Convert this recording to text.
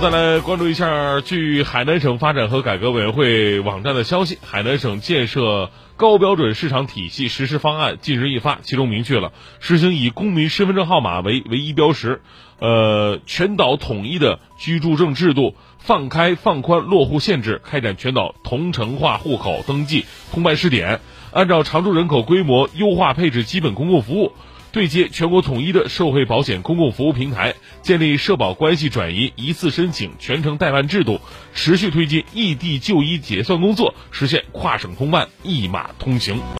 再来关注一下，据海南省发展和改革委员会网站的消息，海南省建设高标准市场体系实施方案近日印发，其中明确了实行以公民身份证号码为唯一标识，呃，全岛统一的居住证制度，放开放宽落户限制，开展全岛同城化户口登记通办试点，按照常住人口规模优化配置基本公共服务。对接全国统一的社会保险公共服务平台，建立社保关系转移一次申请、全程代办制度，持续推进异地就医结算工作，实现跨省通办、一码通行。